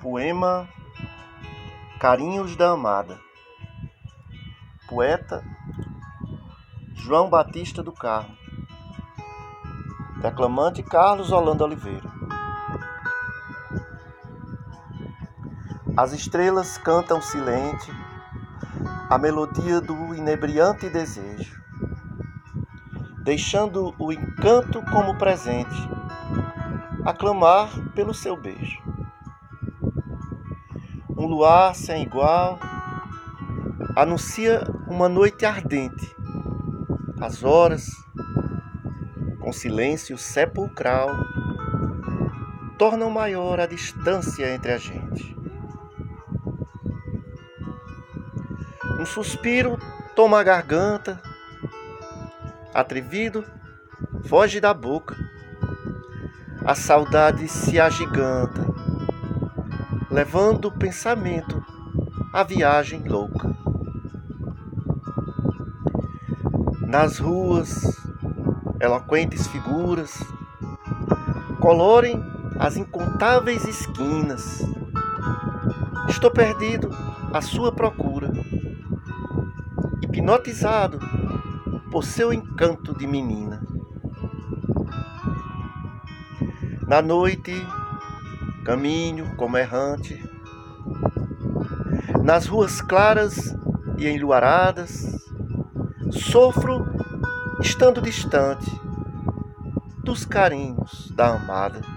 Poema Carinhos da Amada. Poeta João Batista do Carmo. Declamante Carlos Holanda Oliveira. As estrelas cantam silente a melodia do inebriante desejo, deixando o encanto como presente, a clamar pelo seu beijo um luar sem igual, anuncia uma noite ardente. As horas, com silêncio sepulcral, tornam maior a distância entre a gente. Um suspiro toma a garganta, atrevido, foge da boca. A saudade se agiganta levando o pensamento à viagem louca. Nas ruas, eloquentes figuras colorem as incontáveis esquinas. Estou perdido à sua procura, hipnotizado por seu encanto de menina. Na noite, caminho como errante, nas ruas claras e enluaradas, sofro estando distante dos carinhos da amada.